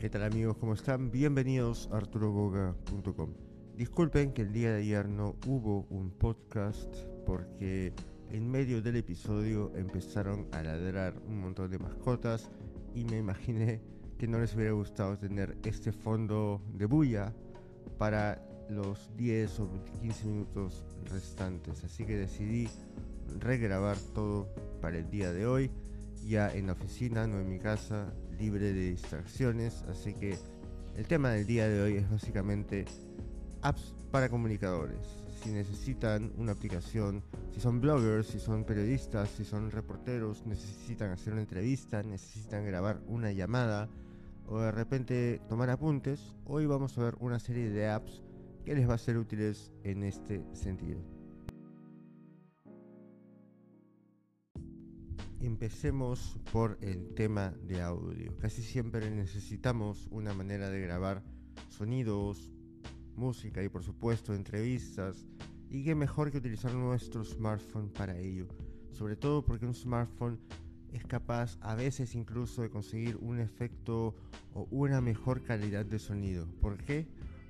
¿Qué tal amigos? ¿Cómo están? Bienvenidos a arturogoga.com. Disculpen que el día de ayer no hubo un podcast porque en medio del episodio empezaron a ladrar un montón de mascotas y me imaginé que no les hubiera gustado tener este fondo de bulla para los 10 o 15 minutos restantes. Así que decidí regrabar todo para el día de hoy, ya en la oficina, no en mi casa, libre de distracciones. Así que el tema del día de hoy es básicamente apps para comunicadores. Si necesitan una aplicación, si son bloggers, si son periodistas, si son reporteros, necesitan hacer una entrevista, necesitan grabar una llamada o de repente tomar apuntes, hoy vamos a ver una serie de apps que les va a ser útiles en este sentido. Empecemos por el tema de audio. Casi siempre necesitamos una manera de grabar sonidos, música y por supuesto entrevistas. Y qué mejor que utilizar nuestro smartphone para ello. Sobre todo porque un smartphone es capaz a veces incluso de conseguir un efecto o una mejor calidad de sonido. ¿Por qué?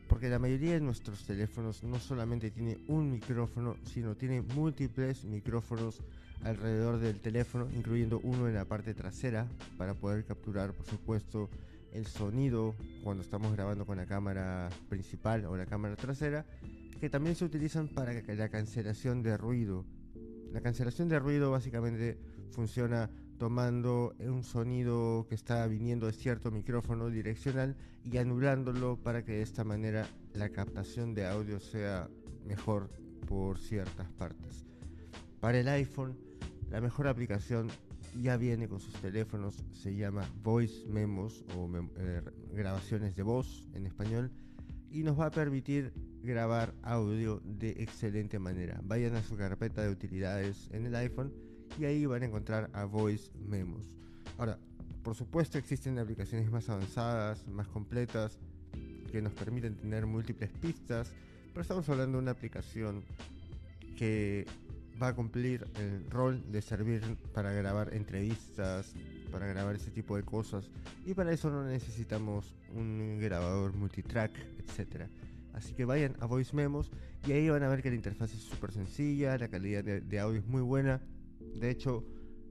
Porque la mayoría de nuestros teléfonos no solamente tiene un micrófono, sino tiene múltiples micrófonos alrededor del teléfono, incluyendo uno en la parte trasera para poder capturar, por supuesto, el sonido cuando estamos grabando con la cámara principal o la cámara trasera, que también se utilizan para la cancelación de ruido. La cancelación de ruido básicamente funciona tomando un sonido que está viniendo de cierto micrófono direccional y anulándolo para que de esta manera la captación de audio sea mejor por ciertas partes. Para el iPhone, la mejor aplicación ya viene con sus teléfonos, se llama Voice Memos o eh, grabaciones de voz en español y nos va a permitir grabar audio de excelente manera. Vayan a su carpeta de utilidades en el iPhone y ahí van a encontrar a Voice Memos. Ahora, por supuesto existen aplicaciones más avanzadas, más completas, que nos permiten tener múltiples pistas, pero estamos hablando de una aplicación que va a cumplir el rol de servir para grabar entrevistas, para grabar ese tipo de cosas, y para eso no necesitamos un grabador multitrack, etc. Así que vayan a Voice Memos y ahí van a ver que la interfaz es súper sencilla, la calidad de, de audio es muy buena. De hecho,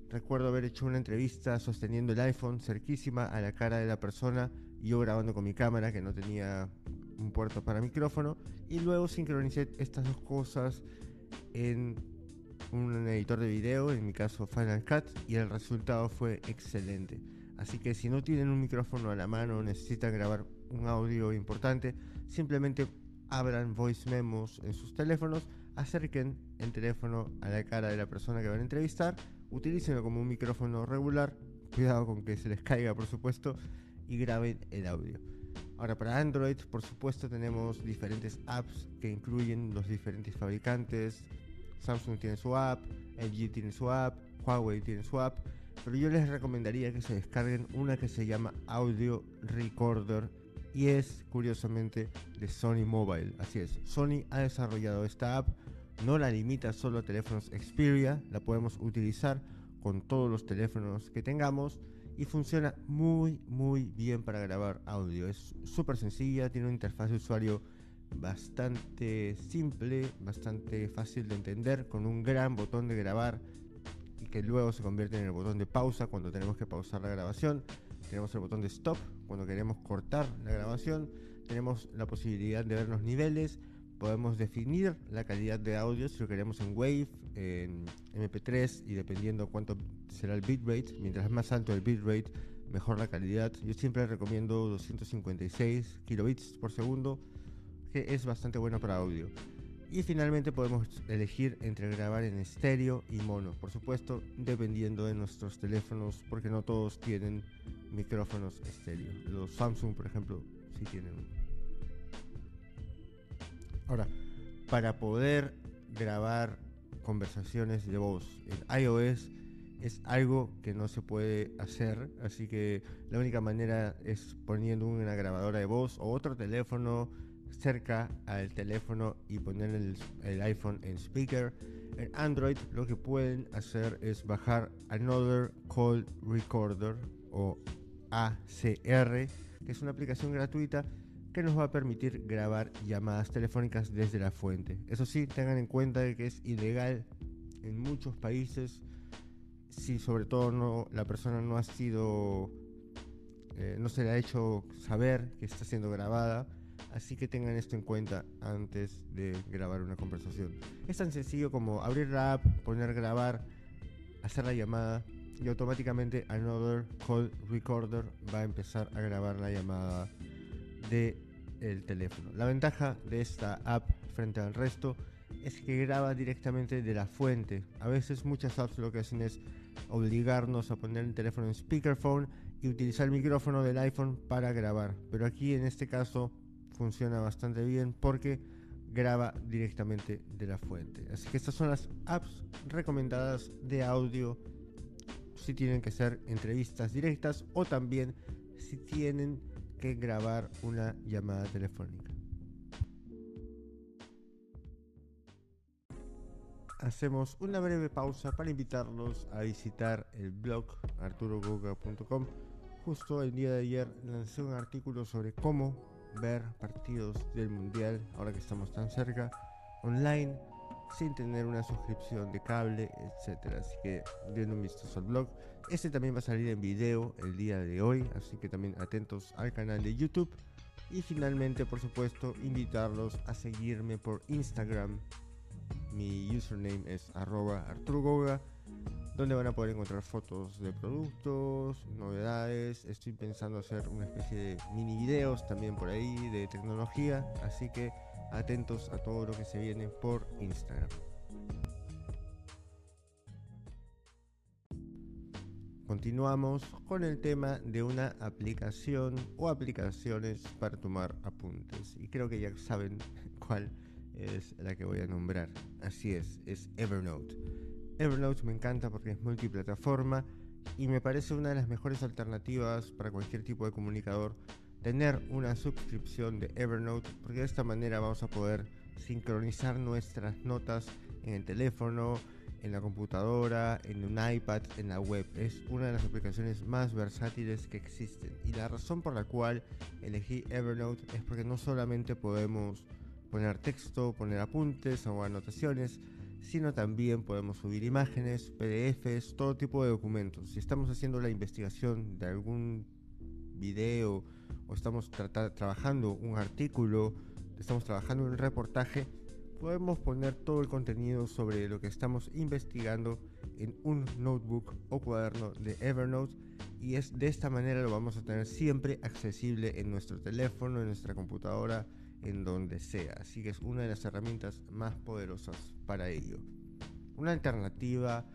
recuerdo haber hecho una entrevista sosteniendo el iPhone cerquísima a la cara de la persona y yo grabando con mi cámara que no tenía un puerto para micrófono. Y luego sincronicé estas dos cosas en un editor de video, en mi caso Final Cut, y el resultado fue excelente. Así que si no tienen un micrófono a la mano, necesitan grabar un audio importante, simplemente abran voice memos en sus teléfonos, acerquen el teléfono a la cara de la persona que van a entrevistar, utilícenlo como un micrófono regular, cuidado con que se les caiga por supuesto, y graben el audio. Ahora para Android por supuesto tenemos diferentes apps que incluyen los diferentes fabricantes, Samsung tiene su app, LG tiene su app, Huawei tiene su app, pero yo les recomendaría que se descarguen una que se llama Audio Recorder y es curiosamente de Sony Mobile. Así es, Sony ha desarrollado esta app, no la limita solo a teléfonos Xperia, la podemos utilizar con todos los teléfonos que tengamos y funciona muy muy bien para grabar audio. Es súper sencilla, tiene una interfaz de usuario bastante simple, bastante fácil de entender, con un gran botón de grabar y que luego se convierte en el botón de pausa cuando tenemos que pausar la grabación. Tenemos el botón de stop cuando queremos cortar la grabación. Tenemos la posibilidad de ver los niveles. Podemos definir la calidad de audio si lo queremos en Wave, en MP3 y dependiendo cuánto será el bitrate. Mientras más alto el bitrate, mejor la calidad. Yo siempre recomiendo 256 kilobits por segundo, que es bastante bueno para audio. Y finalmente podemos elegir entre grabar en estéreo y mono, por supuesto, dependiendo de nuestros teléfonos, porque no todos tienen micrófonos estéreo. Los Samsung, por ejemplo, sí tienen uno. Ahora, para poder grabar conversaciones de voz en iOS es algo que no se puede hacer, así que la única manera es poniendo una grabadora de voz o otro teléfono cerca al teléfono y poner el, iPhone en speaker. En Android lo que pueden hacer es bajar Another Call Recorder o ACR, que es una aplicación gratuita que nos va a permitir grabar llamadas telefónicas desde la fuente. Eso sí, tengan en cuenta que es ilegal en muchos países si sobre todo no, la persona no ha sido, eh, no se le ha hecho saber que está siendo grabada. Así que tengan esto en cuenta antes de grabar una conversación. Es tan sencillo como abrir la app, poner grabar, hacer la llamada y automáticamente Another Call Recorder va a empezar a grabar la llamada de el teléfono. La ventaja de esta app frente al resto es que graba directamente de la fuente. A veces muchas apps lo que hacen es obligarnos a poner el teléfono en speakerphone y utilizar el micrófono del iPhone para grabar. Pero aquí en este caso funciona bastante bien porque graba directamente de la fuente. Así que estas son las apps recomendadas de audio si tienen que ser entrevistas directas o también si tienen que grabar una llamada telefónica. Hacemos una breve pausa para invitarlos a visitar el blog arturogoga.com. Justo el día de ayer lancé un artículo sobre cómo ver partidos del mundial, ahora que estamos tan cerca, online sin tener una suscripción de cable, etcétera. Así que den un vistazo al blog. Este también va a salir en video el día de hoy, así que también atentos al canal de YouTube. Y finalmente, por supuesto, invitarlos a seguirme por Instagram. Mi username es arroba arturgoga, donde van a poder encontrar fotos de productos, novedades. Estoy pensando hacer una especie de mini videos también por ahí de tecnología, así que atentos a todo lo que se viene por Instagram. Continuamos con el tema de una aplicación o aplicaciones para tomar apuntes. Y creo que ya saben cuál es la que voy a nombrar. Así es, es Evernote. Evernote me encanta porque es multiplataforma y me parece una de las mejores alternativas para cualquier tipo de comunicador tener una suscripción de Evernote porque de esta manera vamos a poder sincronizar nuestras notas en el teléfono, en la computadora, en un iPad, en la web. Es una de las aplicaciones más versátiles que existen. Y la razón por la cual elegí Evernote es porque no solamente podemos poner texto, poner apuntes o anotaciones, sino también podemos subir imágenes, PDFs, todo tipo de documentos. Si estamos haciendo la investigación de algún video o estamos trabajando un artículo, estamos trabajando un reportaje, podemos poner todo el contenido sobre lo que estamos investigando en un notebook o cuaderno de Evernote y es de esta manera lo vamos a tener siempre accesible en nuestro teléfono, en nuestra computadora, en donde sea. Así que es una de las herramientas más poderosas para ello. Una alternativa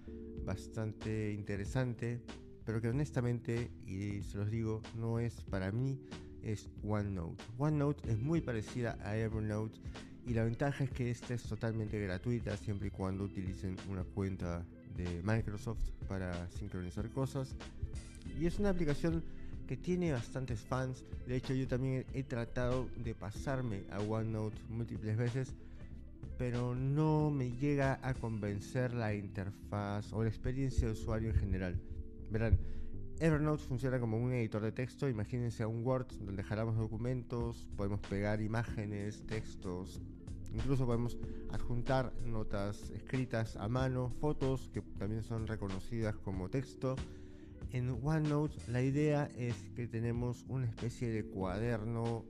bastante interesante pero que honestamente, y se los digo, no es para mí, es OneNote. OneNote es muy parecida a Evernote y la ventaja es que esta es totalmente gratuita siempre y cuando utilicen una cuenta de Microsoft para sincronizar cosas. Y es una aplicación que tiene bastantes fans. De hecho, yo también he tratado de pasarme a OneNote múltiples veces, pero no me llega a convencer la interfaz o la experiencia de usuario en general. Verán, Evernote funciona como un editor de texto. Imagínense un Word donde jalamos documentos, podemos pegar imágenes, textos, incluso podemos adjuntar notas escritas a mano, fotos que también son reconocidas como texto. En OneNote la idea es que tenemos una especie de cuaderno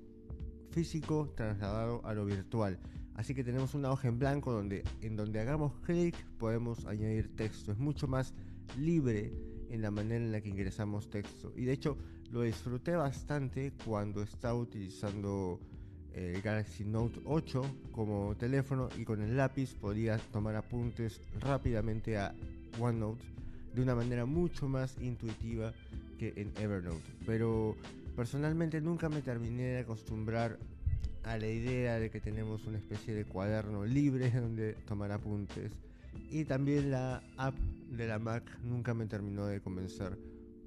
físico trasladado a lo virtual. Así que tenemos una hoja en blanco donde en donde hagamos clic podemos añadir texto. Es mucho más libre en la manera en la que ingresamos texto. Y de hecho lo disfruté bastante cuando estaba utilizando el Galaxy Note 8 como teléfono y con el lápiz podía tomar apuntes rápidamente a OneNote de una manera mucho más intuitiva que en Evernote. Pero personalmente nunca me terminé de acostumbrar a la idea de que tenemos una especie de cuaderno libre donde tomar apuntes y también la app de la Mac nunca me terminó de convencer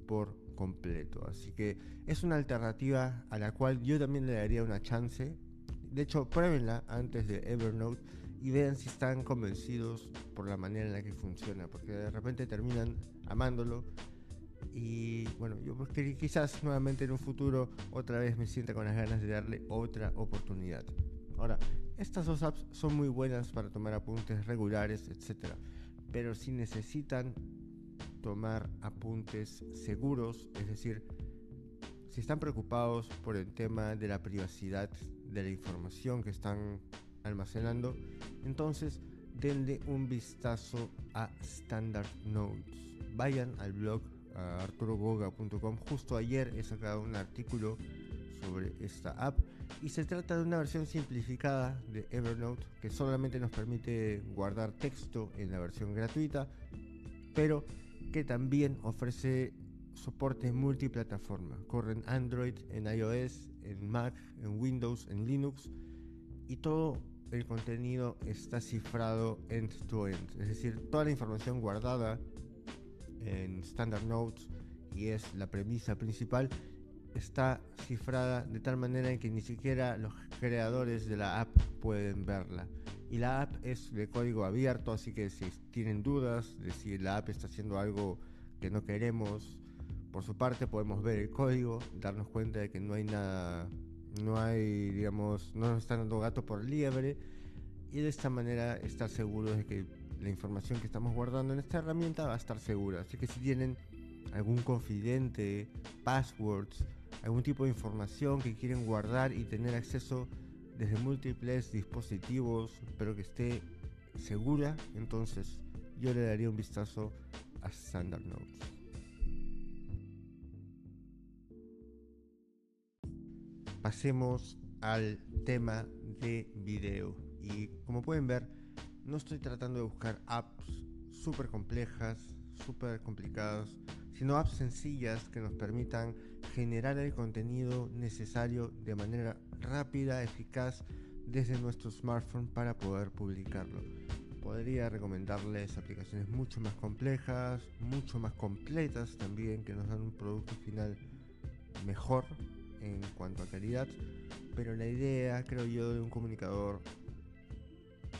por completo. Así que es una alternativa a la cual yo también le daría una chance. De hecho, pruébenla antes de Evernote y vean si están convencidos por la manera en la que funciona. Porque de repente terminan amándolo Y bueno, yo pues quizás nuevamente en un futuro otra vez me sienta con las ganas de darle otra oportunidad. Ahora, estas dos apps son muy buenas para tomar apuntes regulares, etc. Pero si necesitan tomar apuntes seguros, es decir, si están preocupados por el tema de la privacidad de la información que están almacenando, entonces denle un vistazo a Standard Notes. Vayan al blog arturogoga.com. Justo ayer he sacado un artículo sobre esta app y se trata de una versión simplificada de Evernote que solamente nos permite guardar texto en la versión gratuita, pero que también ofrece soporte multiplataforma. Corre en Android, en iOS, en Mac, en Windows, en Linux y todo el contenido está cifrado end-to-end, es decir, toda la información guardada en Standard Notes y es la premisa principal está cifrada de tal manera en que ni siquiera los creadores de la app pueden verla. Y la app es de código abierto, así que si tienen dudas de si la app está haciendo algo que no queremos, por su parte podemos ver el código, darnos cuenta de que no hay nada, no hay, digamos, no nos están dando gato por liebre y de esta manera estar seguros de que la información que estamos guardando en esta herramienta va a estar segura. Así que si tienen algún confidente, passwords, algún tipo de información que quieren guardar y tener acceso desde múltiples dispositivos, pero que esté segura, entonces yo le daría un vistazo a Standard Notes. Pasemos al tema de video. Y como pueden ver, no estoy tratando de buscar apps súper complejas, súper complicadas, sino apps sencillas que nos permitan generar el contenido necesario de manera rápida, eficaz desde nuestro smartphone para poder publicarlo. Podría recomendarles aplicaciones mucho más complejas, mucho más completas también, que nos dan un producto final mejor en cuanto a calidad, pero la idea, creo yo, de un comunicador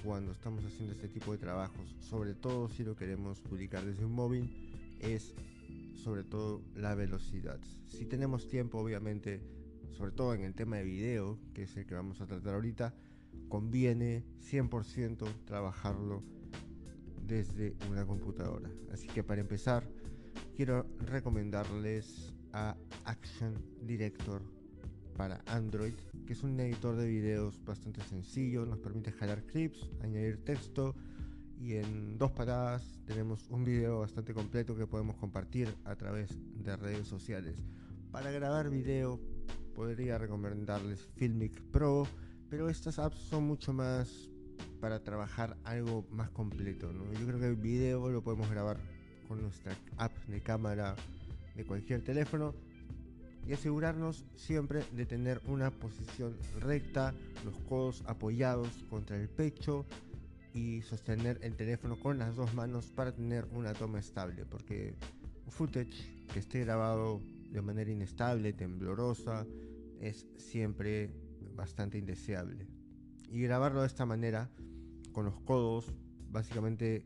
cuando estamos haciendo este tipo de trabajos, sobre todo si lo queremos publicar desde un móvil, es sobre todo la velocidad. Si tenemos tiempo, obviamente, sobre todo en el tema de video, que es el que vamos a tratar ahorita, conviene 100% trabajarlo desde una computadora. Así que para empezar, quiero recomendarles a Action Director para Android, que es un editor de videos bastante sencillo, nos permite jalar clips, añadir texto y en dos paradas tenemos un video bastante completo que podemos compartir a través de redes sociales. Para grabar video podría recomendarles Filmic Pro, pero estas apps son mucho más para trabajar algo más completo. Yo creo que el video lo podemos grabar con nuestra app de cámara de cualquier teléfono y asegurarnos siempre de tener una posición recta, los codos apoyados contra el pecho y sostener el teléfono con las dos manos para tener una toma estable, porque un footage que esté grabado de manera inestable, temblorosa, es siempre bastante indeseable. Y grabarlo de esta manera, con los codos básicamente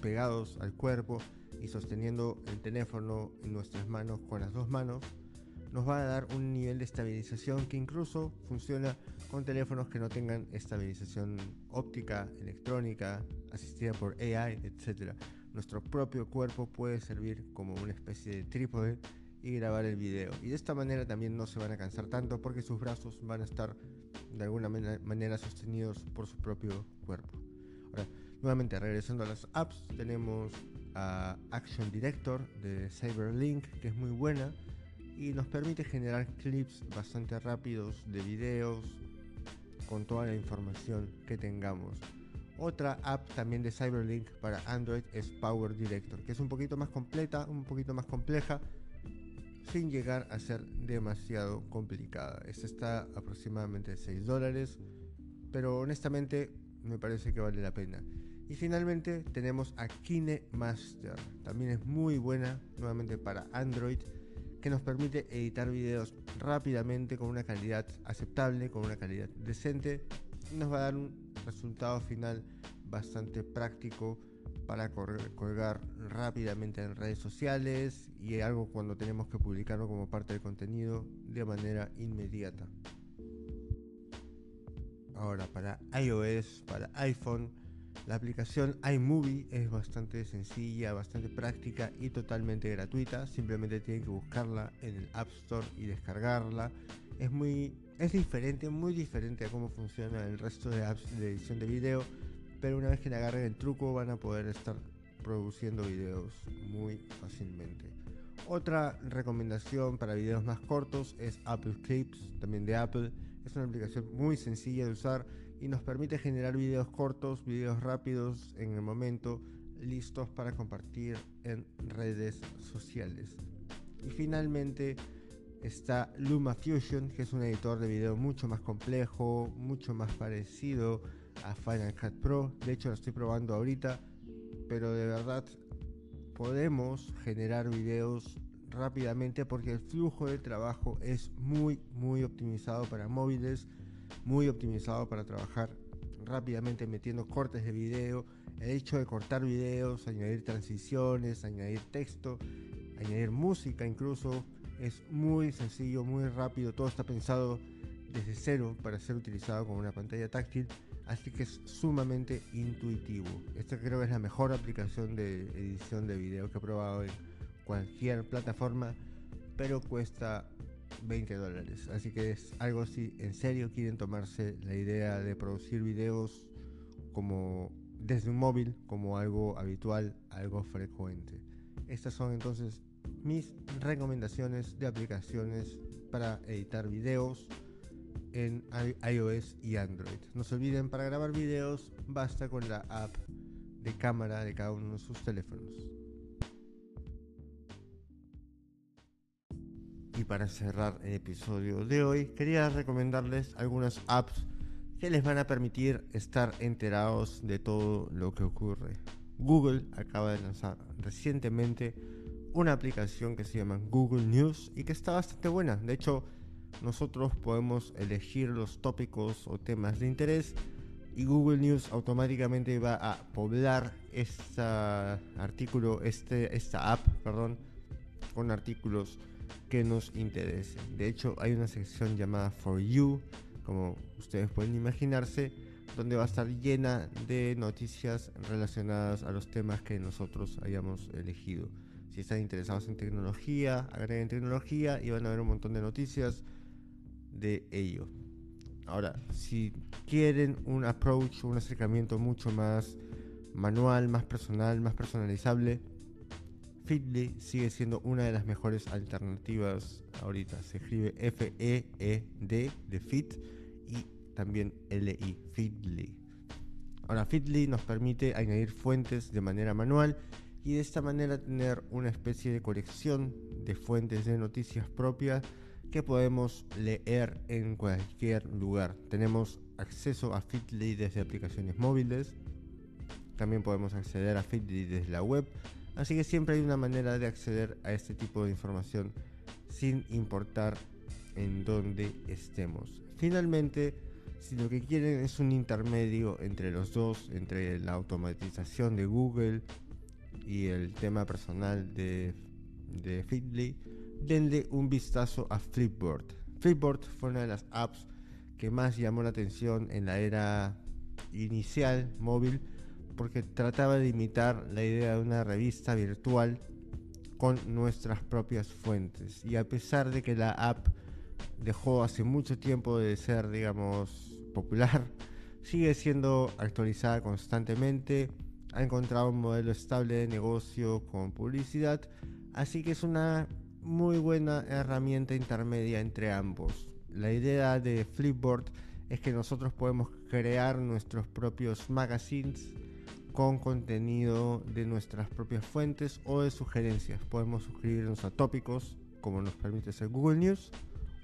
pegados al cuerpo y sosteniendo el teléfono en nuestras manos con las dos manos, nos va a dar un nivel de estabilización que incluso funciona con teléfonos que no tengan estabilización óptica, electrónica, asistida por AI, etc. Nuestro propio cuerpo puede servir como una especie de trípode y grabar el video. Y de esta manera también no se van a cansar tanto porque sus brazos van a estar de alguna manera sostenidos por su propio cuerpo. Ahora, nuevamente regresando a las apps, tenemos a Action Director de Cyberlink, que es muy buena y nos permite generar clips bastante rápidos de videos con toda la información que tengamos. Otra app también de Cyberlink para Android es Power Director, que es un poquito más completa, un poquito más compleja, sin llegar a ser demasiado complicada. Esta está aproximadamente 6 dólares, pero honestamente me parece que vale la pena. Y finalmente tenemos a KineMaster, también es muy buena, nuevamente para Android que nos permite editar videos rápidamente con una calidad aceptable, con una calidad decente y nos va a dar un resultado final bastante práctico para colgar rápidamente en redes sociales y algo cuando tenemos que publicarlo como parte del contenido de manera inmediata. Ahora para iOS, para iPhone, la aplicación iMovie es bastante sencilla, bastante práctica y totalmente gratuita. Simplemente tienen que buscarla en el App Store y descargarla. Es muy es diferente, muy diferente a cómo funciona el resto de apps de edición de video, pero una vez que le agarren el truco van a poder estar produciendo videos muy fácilmente. Otra recomendación para videos más cortos es Apple Clips, también de Apple. Es una aplicación muy sencilla de usar y nos permite generar videos cortos, videos rápidos en el momento, listos para compartir en redes sociales. Y finalmente está LumaFusion, que es un editor de video mucho más complejo, mucho más parecido a Final Cut Pro. De hecho lo estoy probando ahorita, pero de verdad podemos generar videos rápidamente porque el flujo de trabajo es muy muy optimizado para móviles muy optimizado para trabajar rápidamente metiendo cortes de video, el hecho de cortar videos, añadir transiciones, añadir texto, añadir música incluso, es muy sencillo, muy rápido, todo está pensado desde cero para ser utilizado con una pantalla táctil, así que es sumamente intuitivo. Esta creo que es la mejor aplicación de edición de video que he probado en cualquier plataforma, pero cuesta 20 dólares. Así que es algo si en serio quieren tomarse la idea de producir videos como desde un móvil, como algo habitual, algo frecuente. Estas son entonces mis recomendaciones de aplicaciones para editar videos en iOS y Android. No se olviden, para grabar videos basta con la app de cámara de cada uno de sus teléfonos. Para cerrar el episodio de hoy, quería recomendarles algunas apps que les van a permitir estar enterados de todo lo que ocurre. Google acaba de lanzar recientemente una aplicación que se llama Google News y que está bastante buena. De hecho, nosotros podemos elegir los tópicos o temas de interés y Google News automáticamente va a poblar este artículo, este, esta app, perdón, con artículos que nos interesen. De hecho, hay una sección llamada For You, como ustedes pueden imaginarse, donde va a estar llena de noticias relacionadas a los temas que nosotros hayamos elegido. Si están interesados en tecnología, agreguen tecnología y van a ver un montón de noticias de ello. Ahora, si quieren un approach, un acercamiento mucho más manual, más personal, más personalizable, Feedly sigue siendo una de las mejores alternativas ahorita. Se escribe F-E-E-D de Fit y también L-I, Feedly. Ahora, Feedly nos permite añadir fuentes de manera manual y de esta manera tener una especie de colección de fuentes de noticias propias que podemos leer en cualquier lugar. Tenemos acceso a Feedly desde aplicaciones móviles, también podemos acceder a Feedly desde la web Así que siempre hay una manera de acceder a este tipo de información sin importar en dónde estemos. Finalmente, si lo que quieren es un intermedio entre los dos, entre la automatización de Google y el tema personal de, de Feedly, denle un vistazo a Flipboard. Flipboard fue una de las apps que más llamó la atención en la era inicial móvil porque trataba de imitar la idea de una revista virtual con nuestras propias fuentes. Y a pesar de que la app dejó hace mucho tiempo de ser, digamos, popular, sigue siendo actualizada constantemente, ha encontrado un modelo estable de negocio con publicidad, así que es una muy buena herramienta intermedia entre ambos. La idea de Flipboard es que nosotros podemos crear nuestros propios magazines con contenido de nuestras propias fuentes o de sugerencias. Podemos suscribirnos a tópicos, como nos permite hacer Google News,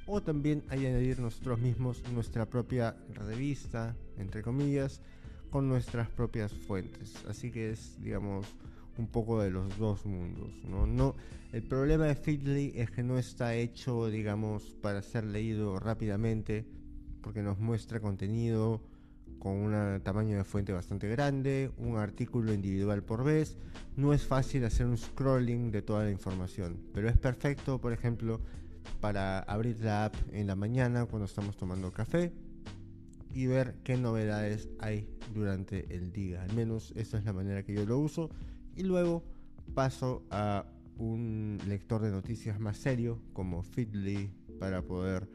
o también añadir nosotros mismos nuestra propia revista, entre comillas, con nuestras propias fuentes. Así que es, digamos, un poco de los dos mundos. ¿no? No, el problema de Feedly es que no está hecho, digamos, para ser leído rápidamente, porque nos muestra contenido con un tamaño de fuente bastante grande, un artículo individual por vez. No es fácil hacer un scrolling de toda la información, pero es perfecto, por ejemplo, para abrir la app en la mañana cuando estamos tomando café y ver qué novedades hay durante el día. Al menos esa es la manera que yo lo uso. Y luego paso a un lector de noticias más serio como Feedly para poder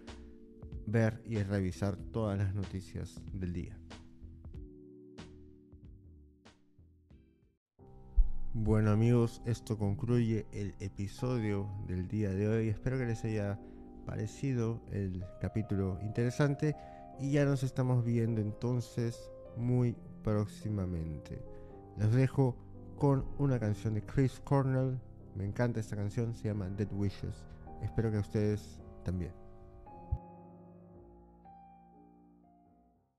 ver y revisar todas las noticias del día. Bueno amigos, esto concluye el episodio del día de hoy. Espero que les haya parecido el capítulo interesante y ya nos estamos viendo entonces muy próximamente. Los dejo con una canción de Chris Cornell. Me encanta esta canción, se llama Dead Wishes. Espero que ustedes también.